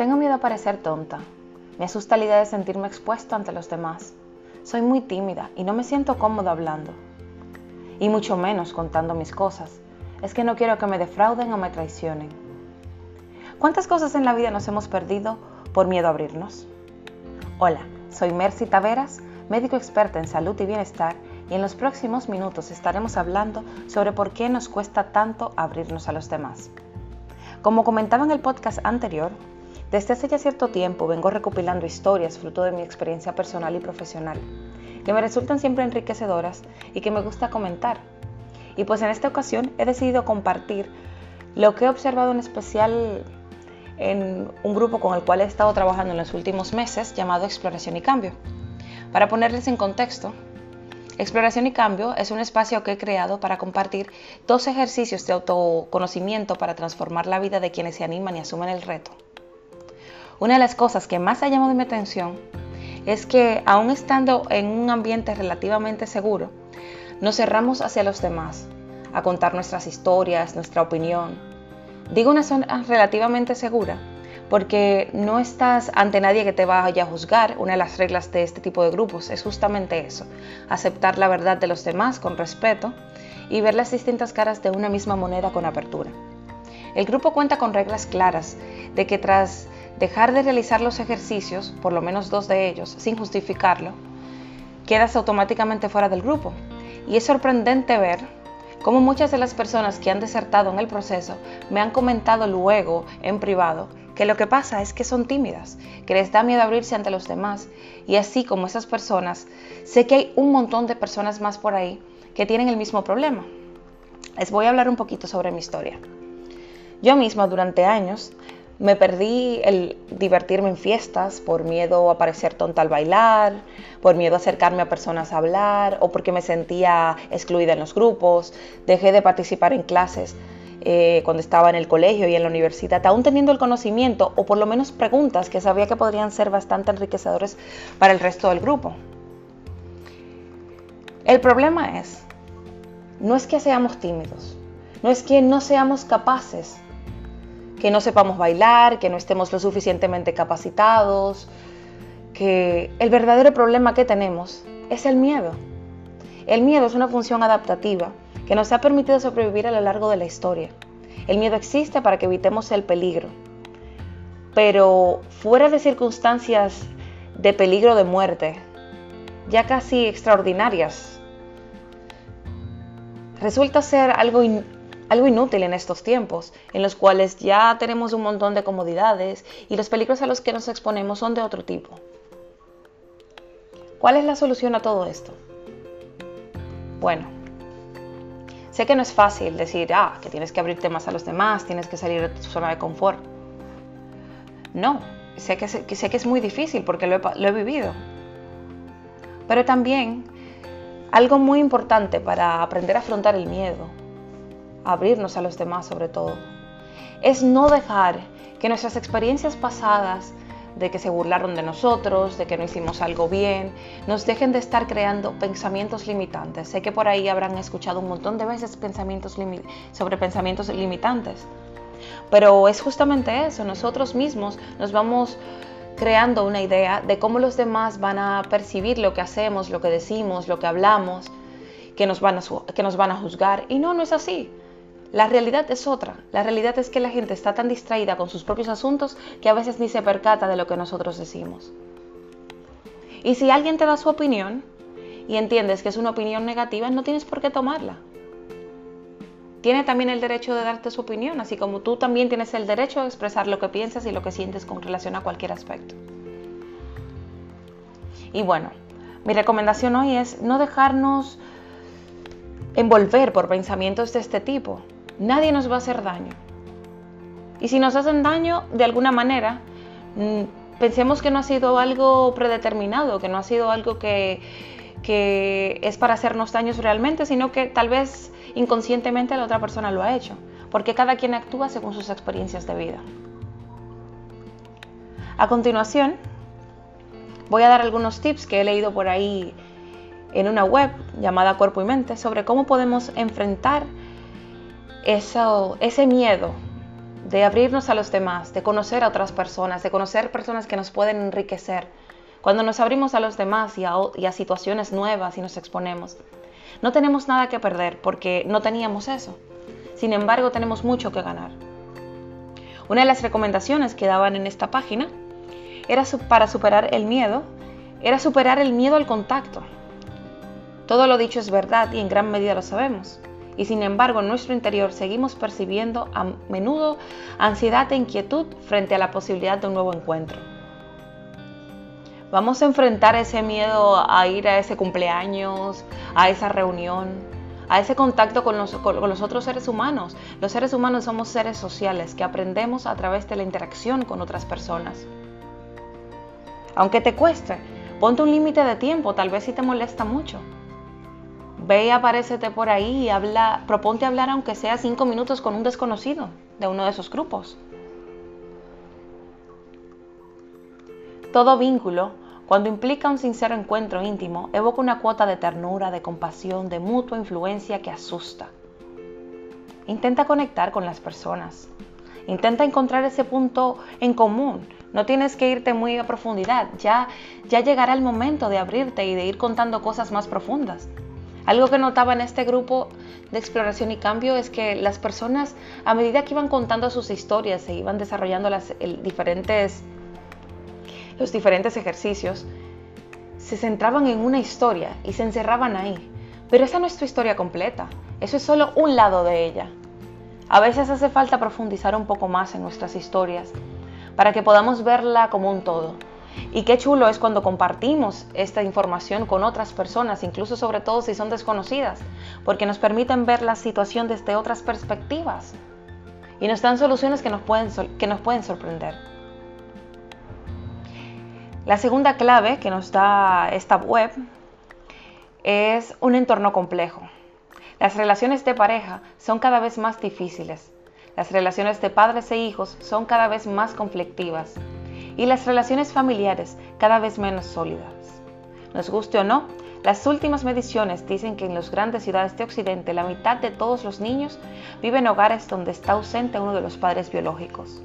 Tengo miedo a parecer tonta. Me asusta la idea de sentirme expuesto ante los demás. Soy muy tímida y no me siento cómoda hablando. Y mucho menos contando mis cosas. Es que no quiero que me defrauden o me traicionen. ¿Cuántas cosas en la vida nos hemos perdido por miedo a abrirnos? Hola, soy Mercy Taveras, médico experta en salud y bienestar, y en los próximos minutos estaremos hablando sobre por qué nos cuesta tanto abrirnos a los demás. Como comentaba en el podcast anterior, desde hace ya cierto tiempo vengo recopilando historias fruto de mi experiencia personal y profesional, que me resultan siempre enriquecedoras y que me gusta comentar. Y pues en esta ocasión he decidido compartir lo que he observado en especial en un grupo con el cual he estado trabajando en los últimos meses llamado Exploración y Cambio. Para ponerles en contexto, Exploración y Cambio es un espacio que he creado para compartir dos ejercicios de autoconocimiento para transformar la vida de quienes se animan y asumen el reto. Una de las cosas que más ha llamado mi atención es que aún estando en un ambiente relativamente seguro, nos cerramos hacia los demás, a contar nuestras historias, nuestra opinión. Digo una zona relativamente segura porque no estás ante nadie que te vaya a juzgar. Una de las reglas de este tipo de grupos es justamente eso, aceptar la verdad de los demás con respeto y ver las distintas caras de una misma moneda con apertura. El grupo cuenta con reglas claras de que tras dejar de realizar los ejercicios, por lo menos dos de ellos, sin justificarlo, quedas automáticamente fuera del grupo. Y es sorprendente ver cómo muchas de las personas que han desertado en el proceso me han comentado luego en privado que lo que pasa es que son tímidas, que les da miedo abrirse ante los demás. Y así como esas personas, sé que hay un montón de personas más por ahí que tienen el mismo problema. Les voy a hablar un poquito sobre mi historia. Yo misma durante años me perdí el divertirme en fiestas por miedo a parecer tonta al bailar, por miedo a acercarme a personas a hablar o porque me sentía excluida en los grupos. Dejé de participar en clases eh, cuando estaba en el colegio y en la universidad, aún teniendo el conocimiento o por lo menos preguntas que sabía que podrían ser bastante enriquecedores para el resto del grupo. El problema es, no es que seamos tímidos, no es que no seamos capaces que no sepamos bailar, que no estemos lo suficientemente capacitados, que el verdadero problema que tenemos es el miedo. El miedo es una función adaptativa que nos ha permitido sobrevivir a lo largo de la historia. El miedo existe para que evitemos el peligro, pero fuera de circunstancias de peligro de muerte, ya casi extraordinarias, resulta ser algo algo inútil en estos tiempos, en los cuales ya tenemos un montón de comodidades y los peligros a los que nos exponemos son de otro tipo. ¿Cuál es la solución a todo esto? Bueno, sé que no es fácil decir, ah, que tienes que abrirte más a los demás, tienes que salir de tu zona de confort. No, sé que, sé que es muy difícil porque lo he, lo he vivido. Pero también algo muy importante para aprender a afrontar el miedo abrirnos a los demás sobre todo, es no dejar que nuestras experiencias pasadas de que se burlaron de nosotros, de que no hicimos algo bien, nos dejen de estar creando pensamientos limitantes. Sé que por ahí habrán escuchado un montón de veces pensamientos sobre pensamientos limitantes, pero es justamente eso, nosotros mismos nos vamos creando una idea de cómo los demás van a percibir lo que hacemos, lo que decimos, lo que hablamos, que nos van a, que nos van a juzgar. Y no, no es así. La realidad es otra. La realidad es que la gente está tan distraída con sus propios asuntos que a veces ni se percata de lo que nosotros decimos. Y si alguien te da su opinión y entiendes que es una opinión negativa, no tienes por qué tomarla. Tiene también el derecho de darte su opinión, así como tú también tienes el derecho de expresar lo que piensas y lo que sientes con relación a cualquier aspecto. Y bueno, mi recomendación hoy es no dejarnos envolver por pensamientos de este tipo nadie nos va a hacer daño. Y si nos hacen daño de alguna manera, mm, pensemos que no ha sido algo predeterminado, que no ha sido algo que, que es para hacernos daños realmente, sino que tal vez inconscientemente la otra persona lo ha hecho, porque cada quien actúa según sus experiencias de vida. A continuación, voy a dar algunos tips que he leído por ahí en una web llamada Cuerpo y Mente sobre cómo podemos enfrentar eso, ese miedo de abrirnos a los demás, de conocer a otras personas, de conocer personas que nos pueden enriquecer. Cuando nos abrimos a los demás y a, situaciones nuevas y nos exponemos, no tenemos nada que perder porque no teníamos eso. Sin embargo, tenemos mucho que ganar. Una de las recomendaciones que daban en esta página era para superar el miedo, era superar el miedo al contacto. Todo lo dicho es verdad y en gran medida lo sabemos y sin embargo en nuestro interior seguimos percibiendo a menudo ansiedad e inquietud frente a la posibilidad de un nuevo encuentro. Vamos a enfrentar ese miedo a ir a ese cumpleaños, a esa reunión, a ese contacto con los, otros seres humanos. Los seres humanos somos seres sociales que aprendemos a través de la interacción con otras personas. Aunque te cueste, ponte un límite de tiempo, tal vez si te molesta mucho. Ve y aparécete por ahí y habla, proponte hablar aunque sea cinco minutos con un desconocido de uno de esos grupos. Todo vínculo, cuando implica un sincero encuentro íntimo, evoca una cuota de ternura, de compasión, de mutua influencia que asusta. Intenta conectar con las personas. Intenta encontrar ese punto en común. No tienes que irte muy a profundidad. Ya, ya llegará el momento de abrirte y de ir contando cosas más profundas. Algo que notaba en este grupo de exploración y cambio es que las personas, a medida que iban contando sus historias, se iban desarrollando las, diferentes, los diferentes ejercicios, se centraban en una historia y se encerraban ahí. Pero esa no es tu historia completa, eso es solo un lado de ella. A veces hace falta profundizar un poco más en nuestras historias para que podamos verla como un todo y qué chulo es cuando compartimos esta información con otras personas, incluso sobre todo si son desconocidas, porque nos permiten ver la situación desde otras perspectivas y nos dan soluciones que nos pueden, sorprender. La segunda clave que nos da esta web es un entorno complejo. Las relaciones de pareja son cada vez más difíciles. Las relaciones de padres e hijos son cada vez más conflictivas y las relaciones familiares cada vez menos sólidas. Nos guste o no, las últimas mediciones dicen que en las grandes ciudades de Occidente la mitad de todos los niños viven en hogares donde está ausente uno de los padres biológicos.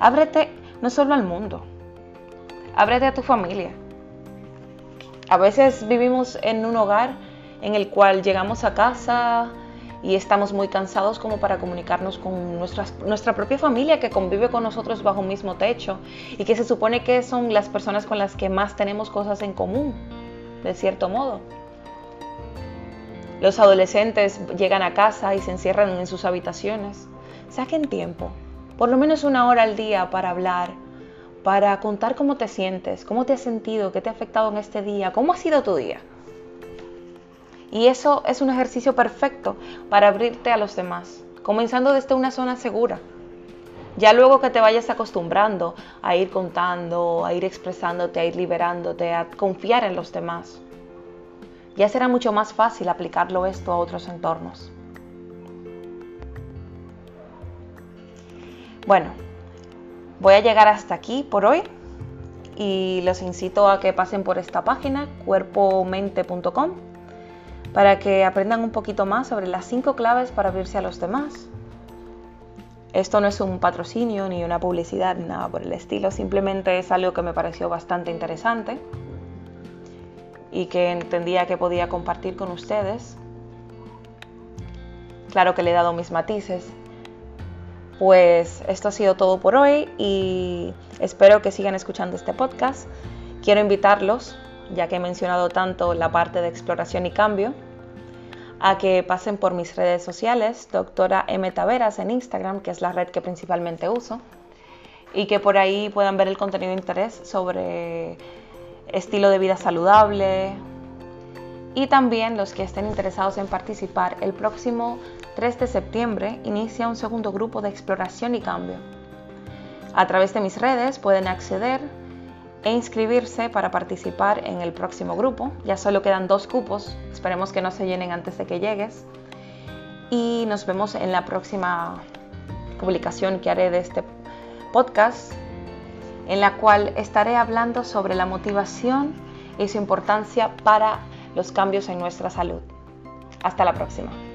Ábrete no solo al mundo, ábrete a tu familia. A veces vivimos en un hogar en el cual llegamos a casa, y estamos muy cansados como para comunicarnos con nuestra propia familia que convive con nosotros bajo un mismo techo y que se supone que son las personas con las que más tenemos cosas en común, de cierto modo. Los adolescentes llegan a casa y se encierran en sus habitaciones. Saquen tiempo, por lo menos una hora al día para hablar, para contar cómo te sientes, cómo te has sentido, qué te ha afectado en este día, cómo ha sido tu día. Y eso es un ejercicio perfecto para abrirte a los demás, comenzando desde una zona segura. Ya luego que te vayas acostumbrando a ir contando, a ir expresándote, a ir liberándote, a confiar en los demás, ya será mucho más fácil aplicarlo esto a otros entornos. Bueno, voy a llegar hasta aquí por hoy y los incito a que pasen por esta página cuerpomente.com para que aprendan un poquito más sobre las cinco claves para abrirse a los demás. Esto no es un patrocinio ni una publicidad, ni nada por el estilo, simplemente es algo que me pareció bastante interesante y que entendía que podía compartir con ustedes. Claro que le he dado mis matices. Pues esto ha sido todo por hoy y espero que sigan escuchando este podcast. Quiero invitarlos ya que he mencionado tanto la parte de exploración y cambio, a que pasen por mis redes sociales, doctora M. Taveras en Instagram, que es la red que principalmente uso, y que por ahí puedan ver el contenido de interés sobre estilo de vida saludable y también los que estén interesados en participar. El próximo 3 de septiembre inicia un segundo grupo de exploración y cambio. A través de mis redes pueden acceder e inscribirse para participar en el próximo grupo. Ya solo quedan dos cupos, esperemos que no se llenen antes de que llegues. Y nos vemos en la próxima publicación que haré de este podcast, en la cual estaré hablando sobre la motivación y su importancia para los cambios en nuestra salud. Hasta la próxima.